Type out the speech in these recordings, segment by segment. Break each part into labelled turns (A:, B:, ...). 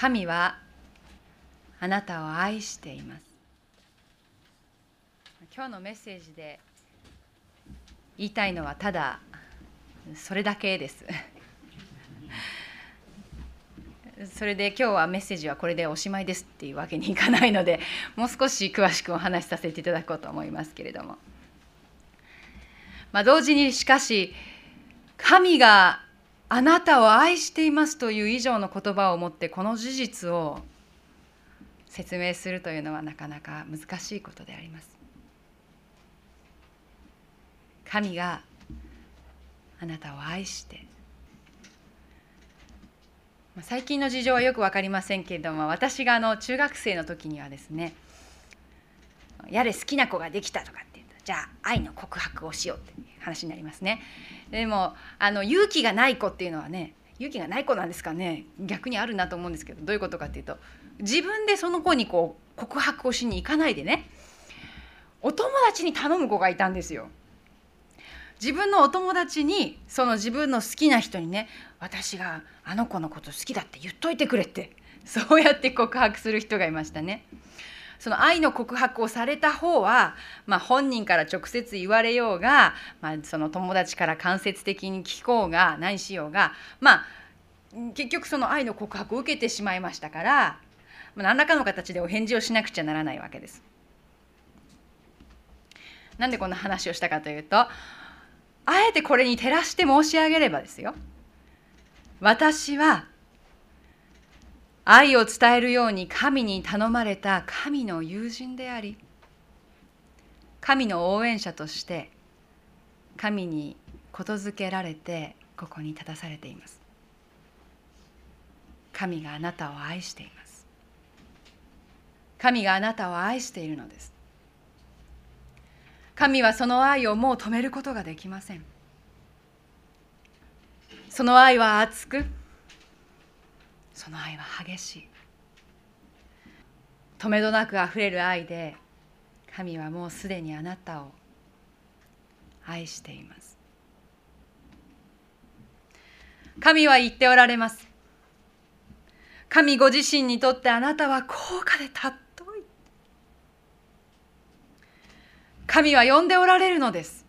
A: 神はあなたを愛しています。今日のメッセージで言いたいのはただそれだけです。それで今日はメッセージはこれでおしまいですっていうわけにいかないのでもう少し詳しくお話しさせていただこうと思いますけれども、まあ、同時にしかし神があなたを愛していますという以上の言葉を持ってこの事実を説明するというのはなかなか難しいことであります。神があなたを愛して最近の事情はよく分かりませんけれども私があの中学生の時にはですねやれ好きな子ができたとかじゃあ愛の告白をしようって話になりますねでもあの勇気がない子っていうのはね勇気がない子なんですかね逆にあるなと思うんですけどどういうことかっていうと自分でその子にこう告白をしに行かないでねお友達に頼む子がいたんですよ。自分のお友達にその自分の好きな人にね私があの子のこと好きだって言っといてくれってそうやって告白する人がいましたね。その愛の告白をされた方は、まあ、本人から直接言われようが、まあ、その友達から間接的に聞こうが何しようがまあ結局その愛の告白を受けてしまいましたから、まあ、何らかの形でお返事をしなくちゃならないわけです。なんでこんな話をしたかというとあえてこれに照らして申し上げればですよ私は愛を伝えるように神に頼まれた神の友人であり神の応援者として神にことづけられてここに立たされています。神があなたを愛しています。神があなたを愛しているのです。神はその愛をもう止めることができません。その愛は熱くその愛は激しい。止めどなくあふれる愛で神はもうすでにあなたを愛しています。神は言っておられます。神ご自身にとってあなたは高価で尊い。神は呼んでおられるのです。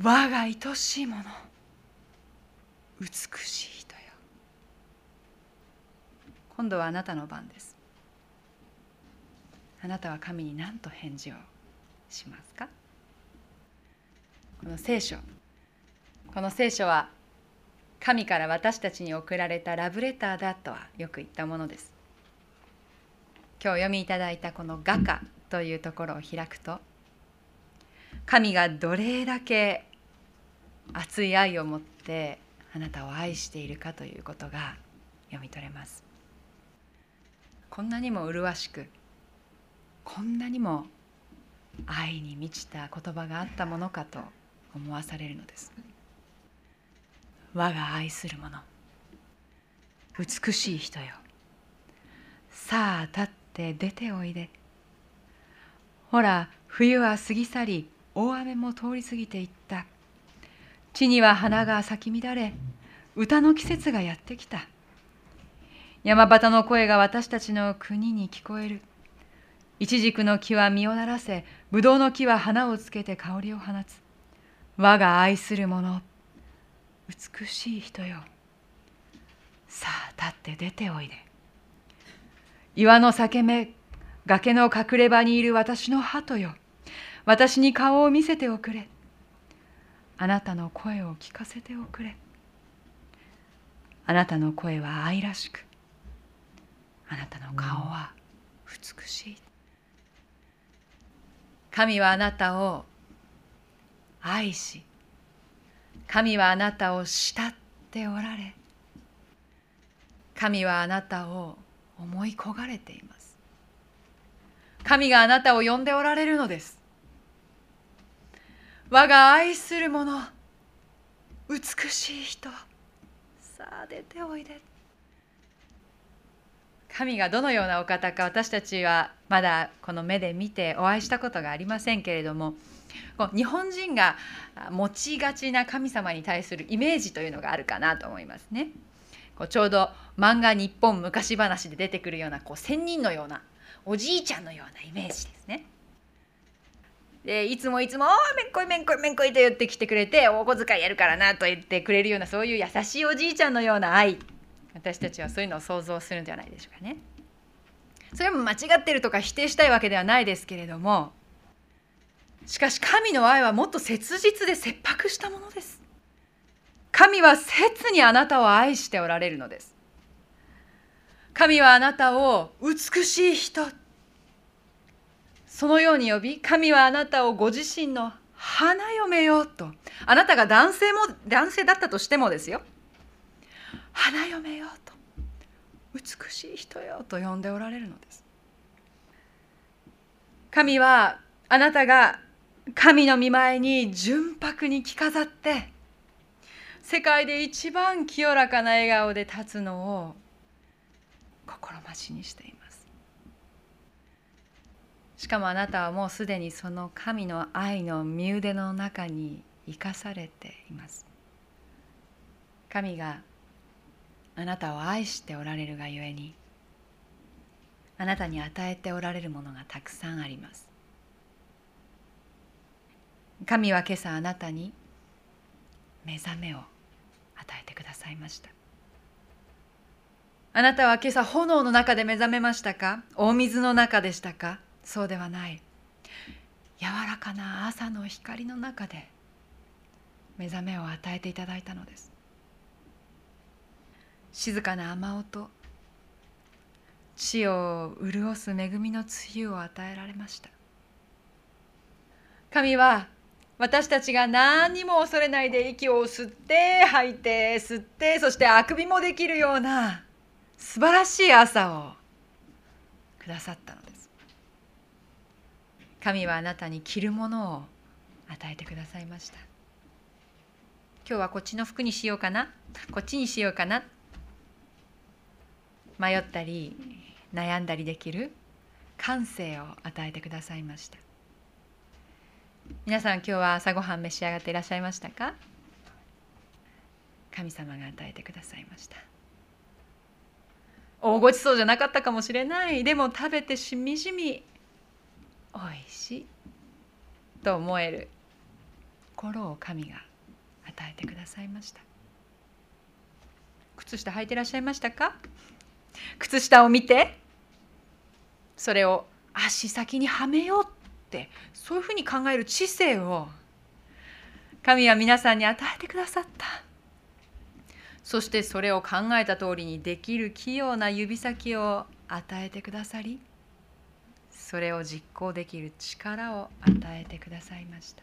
A: 我が愛しいもの。美しい今度はあなたの番です。あなたは神に何と返事をしますか？この聖書この聖書は神から私たちに送られたラブレターだとはよく言ったものです。今日読みいただいたこの「画家」というところを開くと神がどれだけ熱い愛を持ってあなたを愛しているかということが読み取れます。こんなにも麗しくこんなにも愛に満ちた言葉があったものかと思わされるのです。我が愛する者美しい人よ。さあ立って出ておいで。ほら冬は過ぎ去り大雨も通り過ぎていった。地には花が咲き乱れ歌の季節がやってきた。山端の声が私たちの国に聞こえる。イチジクの木は実をならせ、ブドウの木は花をつけて香りを放つ。我が愛する者、美しい人よ。さあ立って出ておいで。岩の裂け目、崖の隠れ場にいる私の鳩よ。私に顔を見せておくれ。あなたの声を聞かせておくれ。あなたの声は愛らしく、あなたの顔は美しい。神はあなたを愛し神はあなたを慕っておられ神はあなたを思い焦がれています。神があなたを呼んでおられるのです。我が愛する者美しい人さあ出ておいで神がどのようなお方か私たちはまだこの目で見てお会いしたことがありませんけれども日本人が持ちがちな神様に対するイメージというのがあるかなと思いますね。こうちょうど漫画「日本昔話」で出てくるようなこう仙人のようなおじいちゃんのようなイメージですね。でいつもいつも「めんこいめんこいめんこい」と言ってきてくれてお小遣いやるからなと言ってくれるようなそういう優しいおじいちゃんのような愛私たちはそういうのを想像するんじゃないでしょうかね。それも間違ってるとか否定したいわけではないですけれどもしかし神の愛はもっと切実で切迫したものです。神は切にあなたを愛しておられるのです。神はあなたを美しい人そのように呼び神はあなたをご自身の花嫁よとあなたが男性も男性だったとしてもですよ花嫁よと美しい人よと呼んでおられるのです。神はあなたが神の御前に純白に着飾って世界で一番清らかな笑顔で立つのを心待ちにしています。しかもあなたはもうすでにその神の愛の身腕の中に生かされています。神があなたを愛しておられるがゆえにあなたに与えておられるものがたくさんあります。神は今朝あなたに目覚めを与えてくださいました。あなたは今朝炎の中で目覚めましたか？大水の中でしたか？そうではない。柔らかな朝の光の中で目覚めを与えていただいたのです。静かな雨音。地を潤す恵みの梅雨を与えられました。神は私たちが何にも恐れないで息を吸って吐いて吸ってそしてあくびもできるような素晴らしい朝をくださったのです。神はあなたに着るものを与えてくださいました。今日はこっちの服にしようかな。こっちにしようかな。迷ったり悩んだりできる感性を与えてくださいました。皆さん今日は朝ごはん召し上がっていらっしゃいましたか？神様が与えてくださいました。大ごちそうじゃなかったかもしれない。でも食べてしみじみおいしい。と思える。心を神が与えてくださいました。靴下履いてらっしゃいましたか？靴下を見てそれを足先にはめようってそういうふうに考える知性を神は皆さんに与えてくださった。そしてそれを考えた通りにできる器用な指先を与えてくださりそれを実行できる力を与えてくださいました。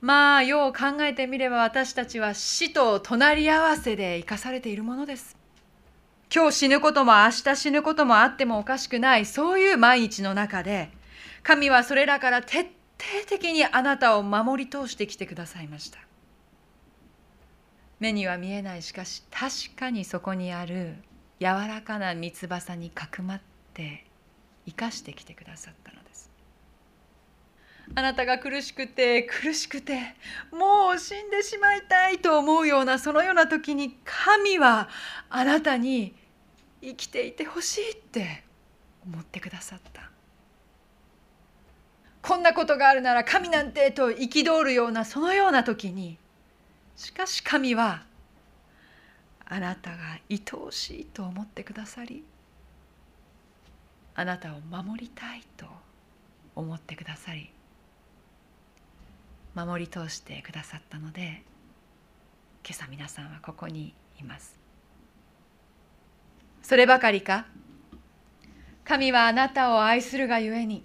A: まあよう考えてみれば私たちは死と隣り合わせで生かされているものです。今日死ぬことも明日死ぬこともあってもおかしくないそういう毎日の中で神はそれらから徹底的にあなたを守り通してきてくださいました。目には見えないしかし確かにそこにある柔らかな三つ葉にかくまって生かしてきてくださったのです。あなたが苦しくて苦しくてもう死んでしまいたいと思うようなそのような時に神はあなたに生きていてほしいって思ってくださった。こんなことがあるなら神なんてと憤るようなそのような時にしかし神はあなたが愛おしいと思ってくださりあなたを守りたいと思ってくださり守り通してくださったので今朝皆さんはここにいます。そればかりか。神はあなたを愛するがゆえに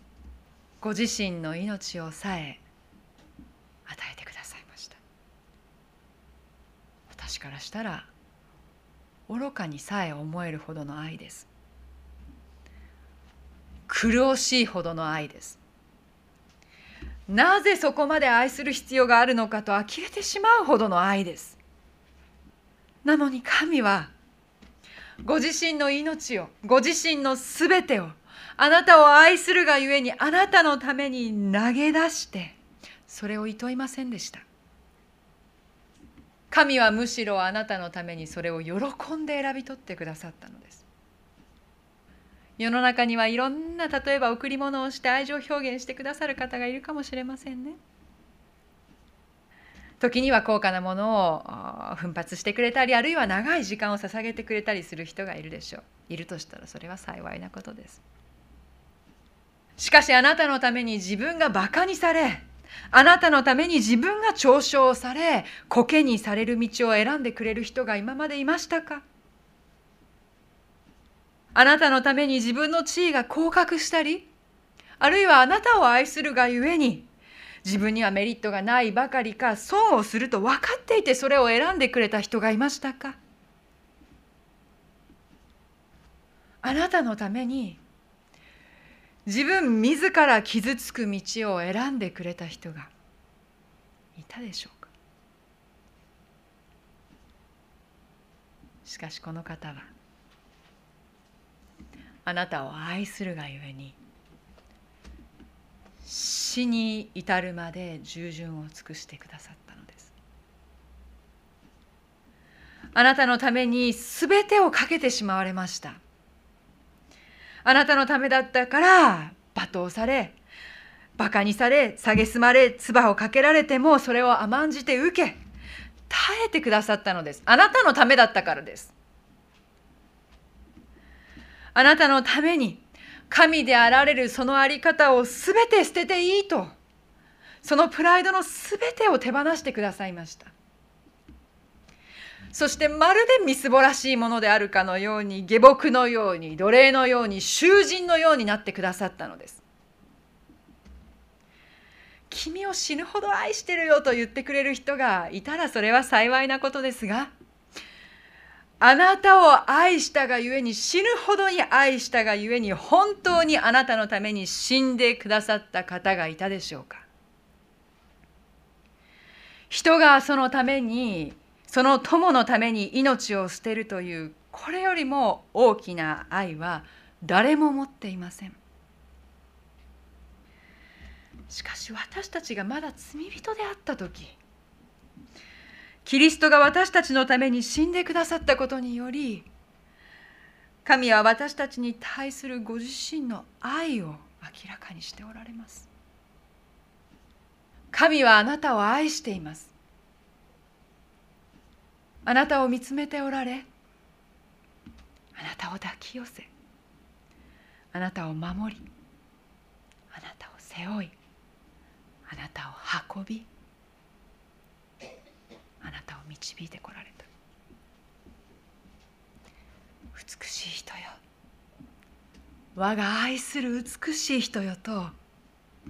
A: ご自身の命をさえ与えてくださいました。私からしたら愚かにさえ思えるほどの愛です。苦しいほどの愛です。なぜそこまで愛する必要があるのかと呆れてしまうほどの愛です。なのに神はご自身の命をご自身のすべてをあなたを愛するがゆえにあなたのために投げ出してそれをいといませんでした。神はむしろあなたのためにそれを喜んで選び取ってくださったのです。世の中にはいろんな例えば贈り物をして愛情表現してくださる方がいるかもしれませんね。時には高価なものを奮発してくれたりあるいは長い時間を捧げてくれたりする人がいるでしょう。いるとしたらそれは幸いなことです。しかしあなたのために自分がバカにされあなたのために自分が嘲笑され苔にされる道を選んでくれる人が今までいましたか？あなたのために自分の地位が降格したりあるいはあなたを愛するがゆえに自分にはメリットがないばかりか損をすると分かっていてそれを選んでくれた人がいましたか？あなたのために自分自ら傷つく道を選んでくれた人がいたでしょうか？しかしこの方はあなたを愛するがゆえに死に至るまで従順を尽くしてくださったのです。あなたのために全てをかけてしまわれました。あなたのためだったから罵倒されバカにされ蔑まれ唾をかけられてもそれを甘んじて受け耐えてくださったのです。あなたのためだったからです。あなたのために神であられるその在り方を全て捨てていいと。そのプライドの全てを手放してくださいました。そしてまるでみすぼらしいものであるかのように下僕のように奴隷のように囚人のようになってくださったのです。君を死ぬほど愛してるよと言ってくれる人がいたらそれは幸いなことですがあなたを愛したがゆえに死ぬほどに愛したがゆえに本当にあなたのために死んでくださった方がいたでしょうか？人がそのためにその友のために命を捨てるというこれよりも大きな愛は誰も持っていません。しかし私たちがまだ罪人であった時キリストが私たちのために死んでくださったことにより神は私たちに対するご自身の愛を明らかにしておられます。神はあなたを愛しています。あなたを見つめておられあなたを抱き寄せあなたを守りあなたを背負いあなたを運びあなたを導いてこられた。美しい人よ。我が愛する美しい人よとあ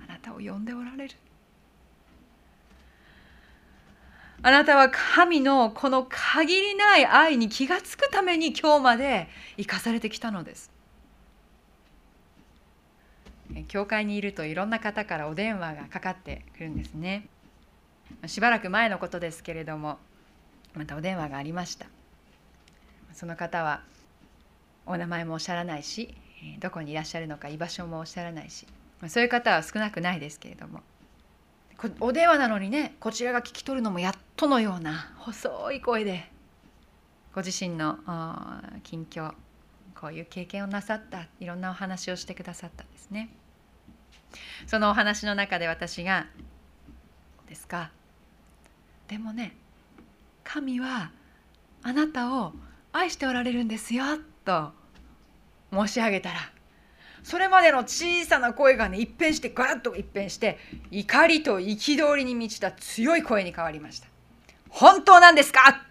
A: なたを呼んでおられる。あなたは神のこの限りない愛に気が付くために今日まで生かされてきたのです。教会にいるといろんな方からお電話がかかってくるんですね。しばらく前のことですけれどもまたお電話がありましたその方はお名前もおっしゃらないしどこにいらっしゃるのか居場所もおっしゃらないしそういう方は少なくないですけれどもお電話なのにねこちらが聞き取るのもやっとのような細い声でご自身の近況こういう経験をなさったいろんなお話をしてくださったんですね。そのお話の中で私が「ですかでもね神はあなたを愛しておられるんですよ」と申し上げたらそれまでの小さな声がね一変してガラッと一変して怒りと憤りに満ちた強い声に変わりました。本当なんですか？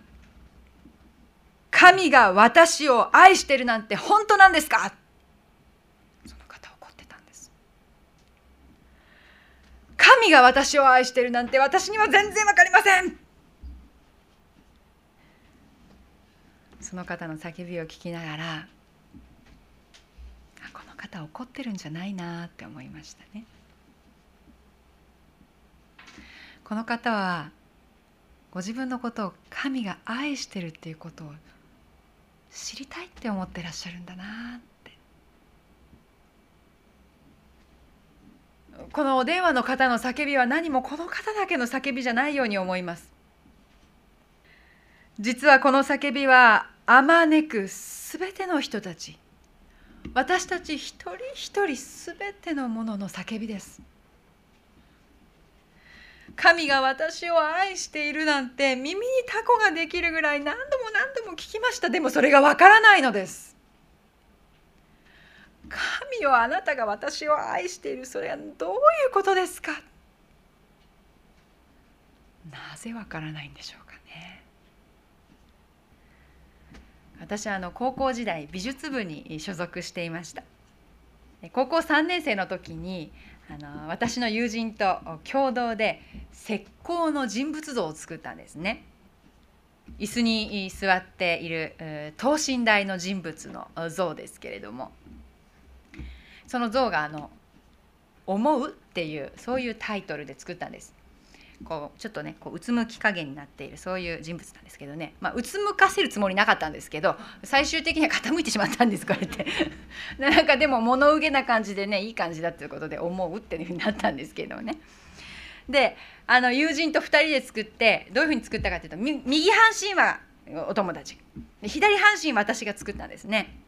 A: 神が私を愛してるなんて本当なんですかその方怒ってたんです神が私を愛してるなんて私には全然わかりません。その方の叫びを聞きながらこの方怒ってるんじゃないなって思いましたね。この方はご自分のことを神が愛してるっていうことを知りたいって思ってらっしゃるんだなって。このお電話の方の叫びは何もこの方だけの叫びじゃないように思います。実はこの叫びはあまねくすべての人たち。私たち一人一人すべてのものの叫びです。神が私を愛しているなんて耳にタコができるぐらい何度も何度も聞きました。でもそれがわからないのです。神よあなたが私を愛している。それはどういうことですか？なぜわからないんでしょうかね？私はあの高校時代美術部に所属していました。高校3年生の時にあの私の友人と共同で石膏の人物像を作ったんですね。椅子に座っている等身大の人物の像ですけれども。その像があの「思う」っていうそういうタイトルで作ったんです。こうちょっとねこううつむき加減になっているそういう人物なんですけどね、まあ、うつむかせるつもりなかったんですけど最終的には傾いてしまったんですこうやって。なんかでも物憂げな感じでねいい感じだっていうことで思うっていうふうになったんですけどね。であの友人と2人で作ってどういうふうに作ったかというと右半身はお友達。左半身私が作ったんですね。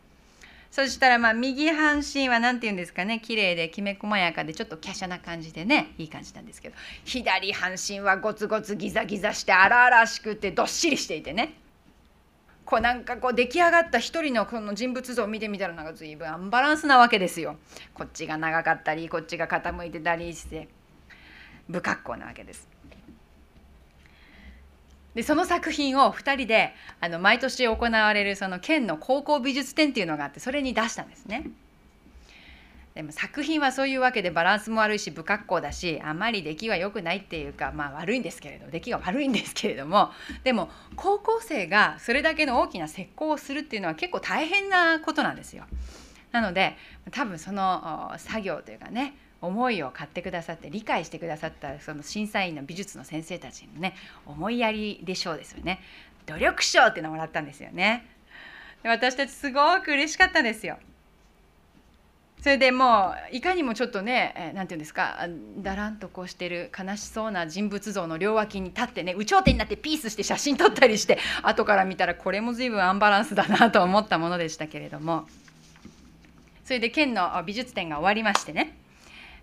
A: そしたらまあ右半身は何て言うんですかね綺麗できめ細やかでちょっと華奢な感じでねいい感じなんですけど左半身はゴツゴツギザギザして荒々しくてどっしりしていてねこうなんかこう出来上がった一人のこの人物像を見てみたらなんか随分アンバランスなわけですよ。こっちが長かったりこっちが傾いてたりして不格好なわけです。でその作品を2人であの毎年行われるその県の高校美術展っていうのがあってそれに出したんですね。でも作品はそういうわけでバランスも悪いし不格好だしあまり出来は良くないっていうかまあ悪いんですけれど出来が悪いんですけれどもでも高校生がそれだけの大きな石膏をするっていうのは結構大変なことなんですよ。なので多分その作業というかね思いを買ってくださって理解してくださったその審査員の美術の先生たちのね思いやりでしょうですよね。努力賞っていうのもらったんですよね。私たちすごく嬉しかったんですよ。それでもういかにもちょっとね何て言うんですかだらんとこうしてる悲しそうな人物像の両脇に立ってね有頂天になってピースして写真撮ったりして後から見たらこれも随分アンバランスだなと思ったものでしたけれども。それで県の美術展が終わりましてね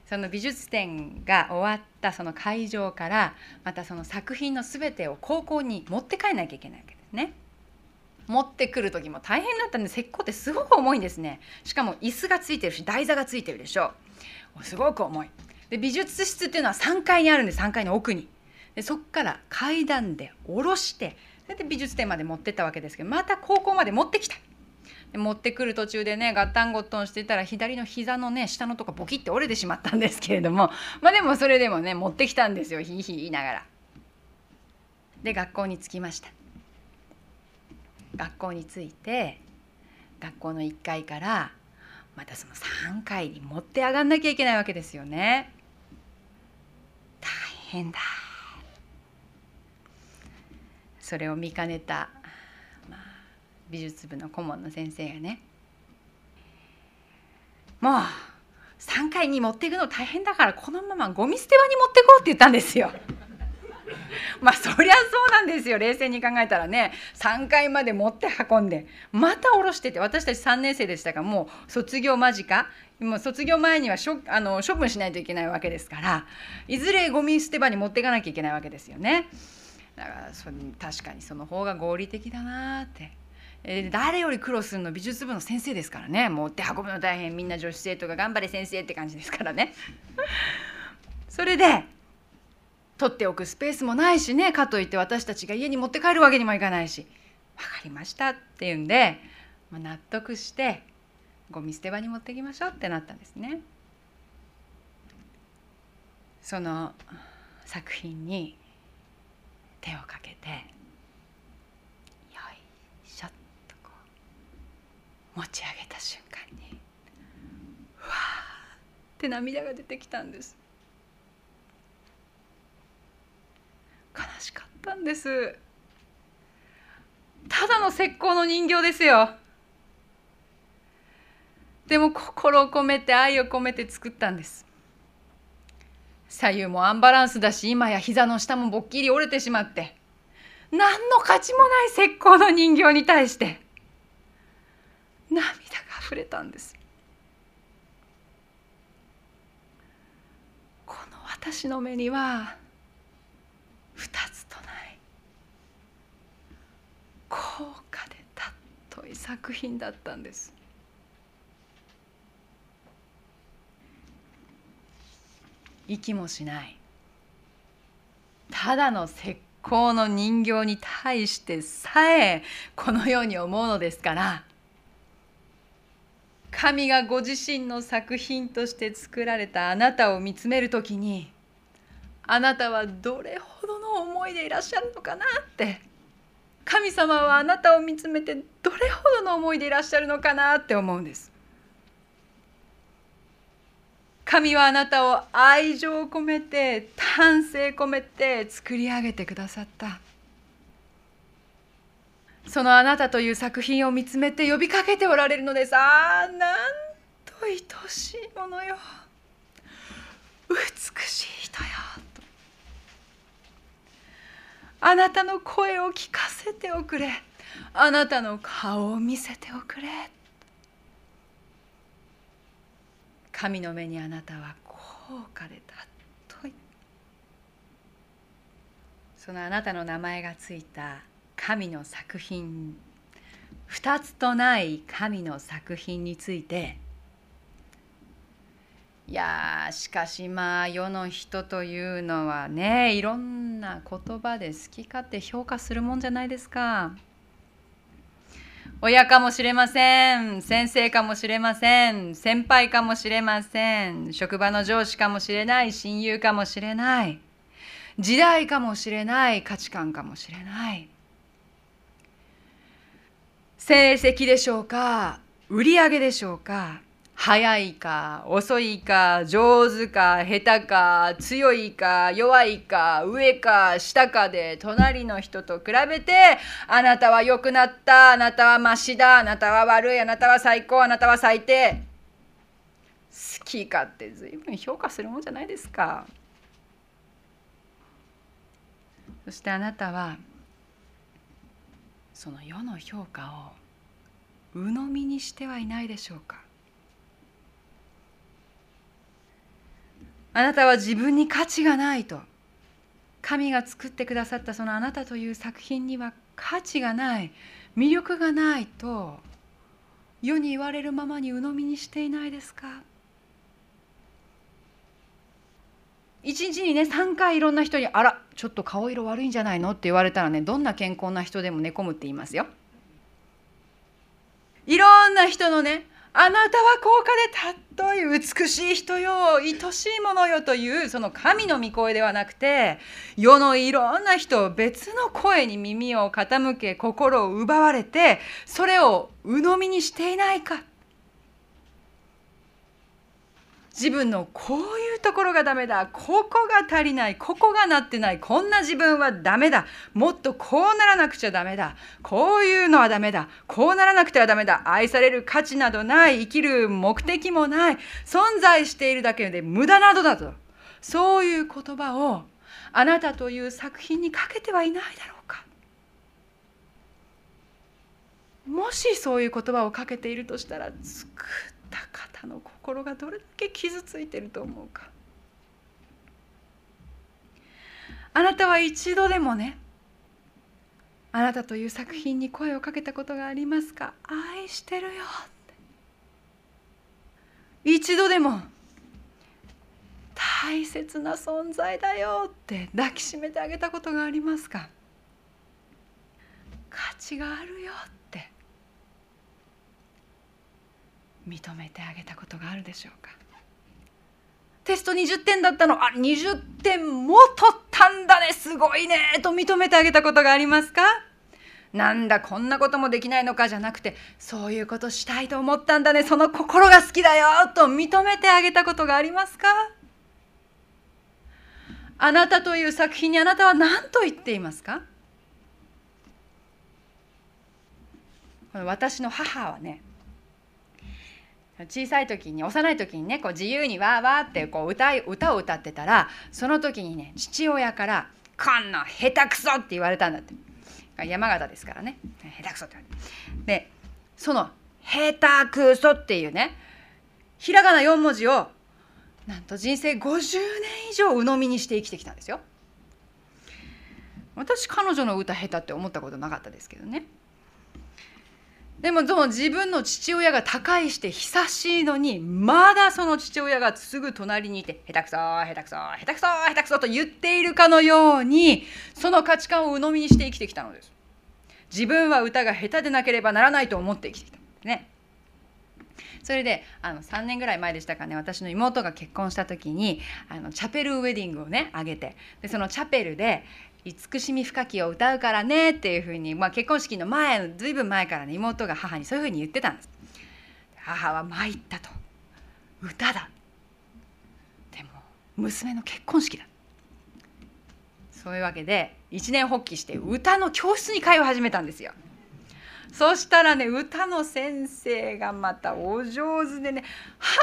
A: その美術展が終わったその会場からまたその作品の全てを高校に持って帰らなきゃいけないわけですね。持ってくる時も大変だったんで石膏ってすごく重いんですね。しかも椅子がついてるし台座がついてるでしょ。うすごく重い。で美術室っていうのは3階にあるんです。3階の奥に。でそっから階段で下ろしてそれで美術展まで持ってったわけですけどまた高校まで持ってきた。持ってくる途中でねガッタンゴットンしてたら左の膝のね下のとこボキッて折れてしまったんですけれども まあでもそれでもね持ってきたんですよひいひい言いながら。で学校に着きました。学校に着いて学校の1階からまたその3階に持って上がんなきゃいけないわけですよね。大変だ。それを見かねた美術部の顧問の先生がねもう3階に持っていくの大変だからこのままゴミ捨て場に持ってこうって言ったんですよ。まあそりゃそうなんですよ冷静に考えたらね3階まで持って運んでまた下ろしてて私たち3年生でしたかもう卒業間近もう卒業前にはしょあの処分しないといけないわけですからいずれゴミ捨て場に持っていかなきゃいけないわけですよね。だからそ確かにその方が合理的だなってえ誰より苦労するの美術部の先生ですからね。持って運ぶの大変みんな女子生徒が頑張れ先生って感じですからね。それで取っておくスペースもないしね。かといって私たちが家に持って帰るわけにもいかないし。分かりましたっていうんで、まあ、納得してゴミ捨て場に持ってきましょうってなったんですね。その作品に手をかけて持ち上げた瞬間にわーって涙が出てきたんです。悲しかったんです。ただの石膏の人形ですよ。でも心を込めて愛を込めて作ったんです。左右もアンバランスだし今や膝の下もぼっきり折れてしまって何の価値もない石膏の人形に対して涙が溢れたんです。この私の目には二つとない高価で尊い作品だったんです。息もしない。ただの石膏の人形に対してさえこのように思うのですから神がご自身の作品として作られたあなたを見つめる時にあなたはどれほどの思いでいらっしゃるのかなって神様はあなたを見つめてどれほどの思いでいらっしゃるのかなって思うんです。神はあなたを愛情を込めて丹精込めて作り上げてくださったそのあなたという作品を見つめて呼びかけておられるのです。ああなんと愛しいものよ。美しい人よ。と。あなたの声を聞かせておくれ。あなたの顔を見せておくれ。神の目にあなたは高価で尊いそのあなたの名前がついた神の作品。二つとない神の作品について。いやしかしまあ世の人というのはねいろんな言葉で好き勝手評価するもんじゃないですか。親かもしれません先生かもしれません先輩かもしれません職場の上司かもしれない親友かもしれない時代かもしれない価値観かもしれない。成績でしょうか売り上げでしょうか早いか遅いか上手か下手か強いか弱いか上か下かで隣の人と比べてあなたは良くなったあなたはましだあなたは悪いあなたは最高あなたは最低好き勝手随分評価するもんじゃないですか。そしてあなたはその世の評価を鵜呑みにしてはいないでしょうか。あなたは自分に価値がないと神が作ってくださったそのあなたという作品には価値がない魅力がないと世に言われるままに鵜呑みにしていないですか？一日にね3回いろんな人に「あらちょっと顔色悪いんじゃないの?」って言われたらねどんな健康な人でも寝込むって言いますよ。いろんな人のねあなたは高価で尊い美しい人よ愛しいものよというその神の御声ではなくて世のいろんな人別の声に耳を傾け心を奪われてそれを鵜呑みにしていないか自分のこういうところがダメだ。ここが足りない。ここがなってない。こんな自分はダメだ。もっとこうならなくちゃダメだ。こういうのはダメだ。こうならなくてはダメだ。愛される価値などない。生きる目的もない。存在しているだけで無駄などだと。そういう言葉をあなたという作品にかけてはいないだろうか。もしそういう言葉をかけているとしたら作った方の心がどれだけ傷ついてると思うか。あなたは一度でもねあなたという作品に声をかけたことがありますか？愛してるよって。一度でも大切な存在だよって抱きしめてあげたことがありますか？価値があるよって。認めてあげたことがあるでしょうか？テスト20点だったの。あ20点も取ったんだね。すごいね。と認めてあげたことがありますか？なんだこんなこともできないのかじゃなくてそういうことしたいと思ったんだね。その心が好きだよ。と認めてあげたことがありますか？あなたという作品にあなたは何と言っていますか？私の母はね小さい時に幼い時にねこう自由にわーわーってこう歌い歌を歌ってたらその時にね父親から「こんな下手くそ!」って言われたんだって。山形ですからね下手くそって言われてでその「下手くそ」っていうねひらがな4文字をなんと人生50年以上鵜呑みにして生きてきたんですよ。私彼女の歌下手って思ったことなかったですけどね。でもその自分の父親が他界して久しいのにまだその父親がすぐ隣にいて下手くそ下手くそ下手くそ下手くそと言っているかのようにその価値観を鵜呑みにして生きてきたのです。自分は歌が下手でなければならないと思って生きてきたんです。ね。それであの3年ぐらい前でしたかね私の妹が結婚した時にあのチャペルウェディングをねあげてでそのチャペルで慈しみ深きを歌うからねっていうふうに、まあ、結婚式の前ずいぶん前からね妹が母にそういうふうに言ってたんです母は参ったと。歌だ。でも娘の結婚式だそういうわけで一年発起して歌の教室に通い始めたんですよ。そしたらね歌の先生がまたお上手でね「は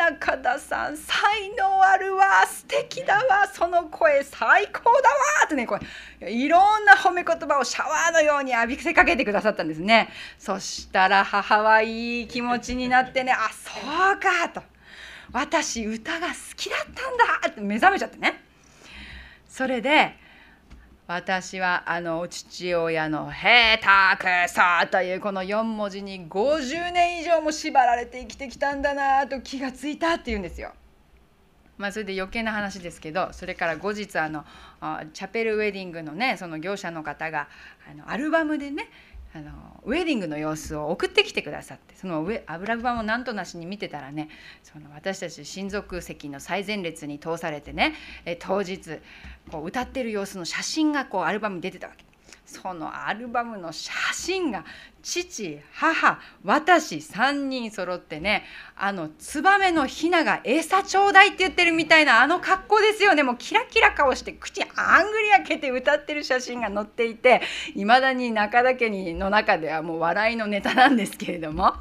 A: あ中田さん才能あるわ素敵だわその声最高だわ」ってねこれいろんな褒め言葉をシャワーのように浴びせかけてくださったんですね。そしたら母はいい気持ちになってね「あそうか」と「私歌が好きだったんだ」って目覚めちゃってね。それで私はあの父親の「へたくそ」というこの4文字に50年以上も縛られて生きてきたんだなと気がついたっていうんですよ。まあ、それで余計な話ですけどそれから後日あのチャペルウェディングのねその業者の方があのアルバムでねあのウェディングの様子を送ってきてくださってその油版をなんとなしに見てたらねその私たち親族席の最前列に通されてねえ当日こう歌ってる様子の写真がこうアルバムに出てたわけ。そのアルバムの写真が父母私3人揃ってねあのツバメのヒナが餌ちょうだいって言ってるみたいなあの格好ですよねもうキラキラ顔して口あんぐり開けて歌ってる写真が載っていていまだに中田家の中ではもう笑いのネタなんですけれども。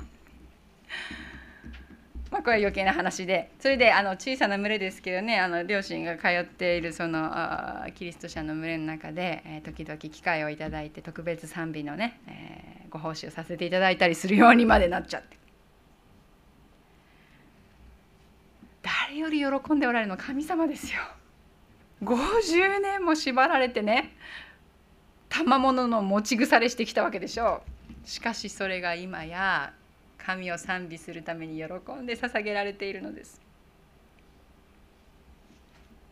A: これは余計な話で。それであの小さな群れですけどねあの両親が通っているそのキリスト者の群れの中で、えー、時々機会をいただいて特別賛美のね、えー、ご奉仕をさせていただいたりするようにまでなっちゃって。誰より喜んでおられるの？神様ですよ。50年も縛られてね賜物の持ち腐れしてきたわけでしょう。しかしそれが今や神を賛美するために喜んで捧げられているのです。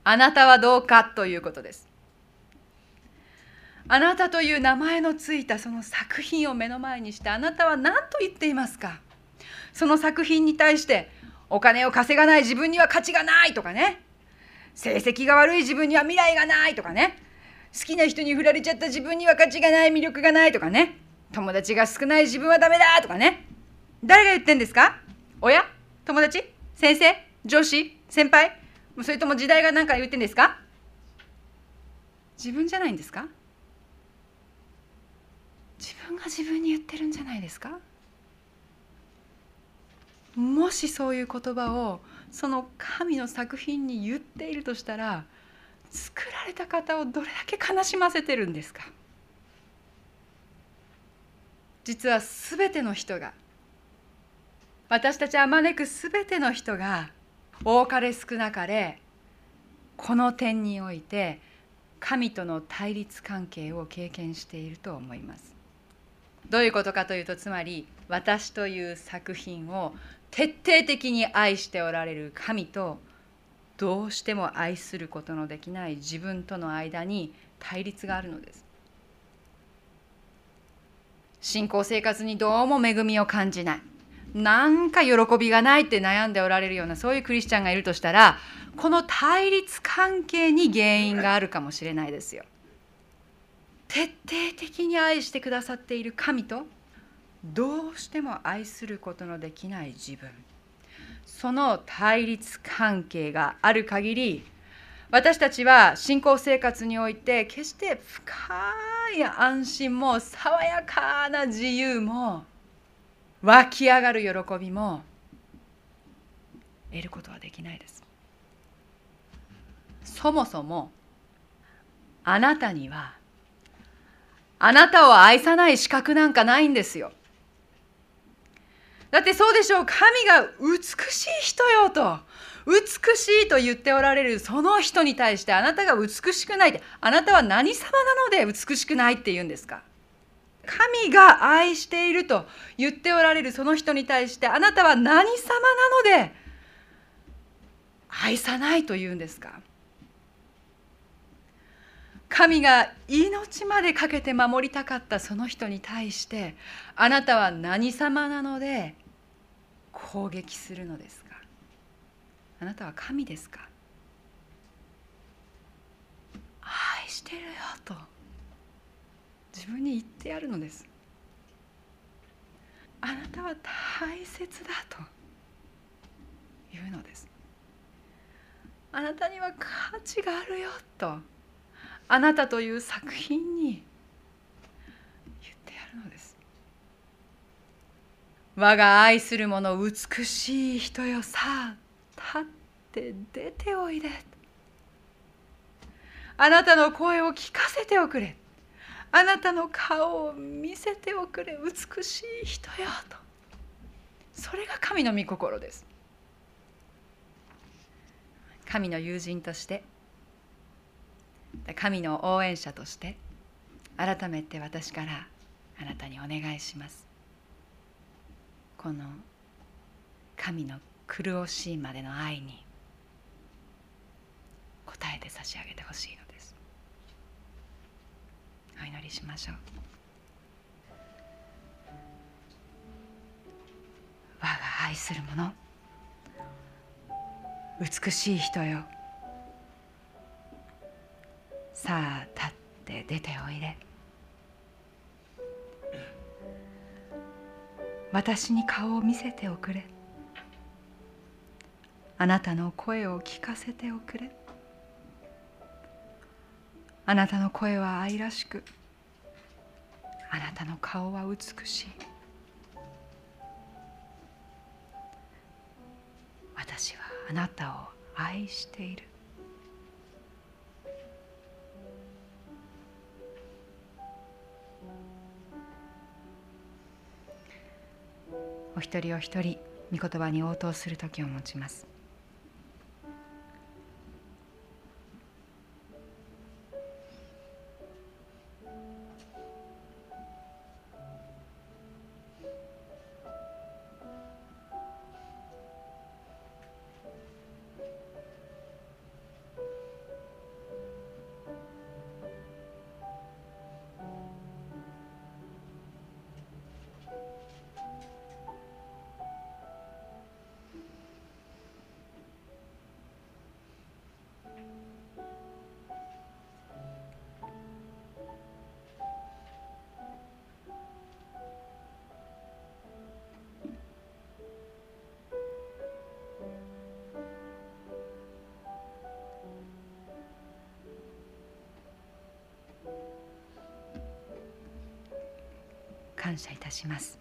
A: あなたはどうかということです。あなたという名前のついたその作品を目の前にしてあなたは何と言っていますか？その作品に対してお金を稼がない自分には価値がないとかね。成績が悪い自分には未来がないとかね。好きな人に振られちゃった自分には価値がない魅力がないとかね。友達が少ない自分はダメだとかね。誰が言ってんですか？親友達？先生？上司？先輩？それとも時代が何か言ってんですか？自分じゃないんですか？自分が自分に言ってるんじゃないですか？もしそういう言葉をその神の作品に言っているとしたら作られた方をどれだけ悲しませてるんですか？実は全ての人が私たちは招くすべての人が多かれ少なかれこの点において神との対立関係を経験していると思います。どういうことかというとつまり私という作品を徹底的に愛しておられる神とどうしても愛することのできない自分との間に対立があるのです。信仰生活にどうも恵みを感じない。なんか喜びがないって悩んでおられるようなそういうクリスチャンがいるとしたらこの対立関係に原因があるかもしれないですよ。徹底的に愛してくださっている神とどうしても愛することのできない自分その対立関係がある限り私たちは信仰生活において決して深い安心も爽やかな自由も湧き上がる喜びも得ることはできないです。そもそもあなたにはあなたを愛さない資格なんかないんですよ。だってそうでしょう。神が美しい人よと美しいと言っておられるその人に対してあなたが美しくないってあなたは何様なので美しくないって言うんですか？神が愛していると言っておられるその人に対してあなたは何様なので愛さないと言うんですか？神が命までかけて守りたかったその人に対してあなたは何様なので攻撃するのですか？あなたは神ですか？愛してるよと。自分に言ってやるのです。あなたは大切だというのです。あなたには価値があるよとあなたという作品に言ってやるのです。我が愛する者美しい人よさあ立って出ておいで。あなたの声を聞かせておくれ。あなたの顔を見せておくれ美しい人よと。それが神の御心です。神の友人として神の応援者として改めて私からあなたにお願いします。この神の苦しいまでの愛に応えて差し上げてほしいの。お祈りしましょう。我が愛する者美しい人よ。さあ立って出ておいで。私に顔を見せておくれ。あなたの声を聞かせておくれ。あなたの声は愛らしくあなたの顔は美しい。私はあなたを愛している。お一人お一人御言葉に応答する時を持ちます。します。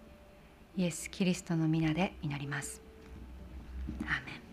A: イエス・キリストの皆で祈ります。アーメン。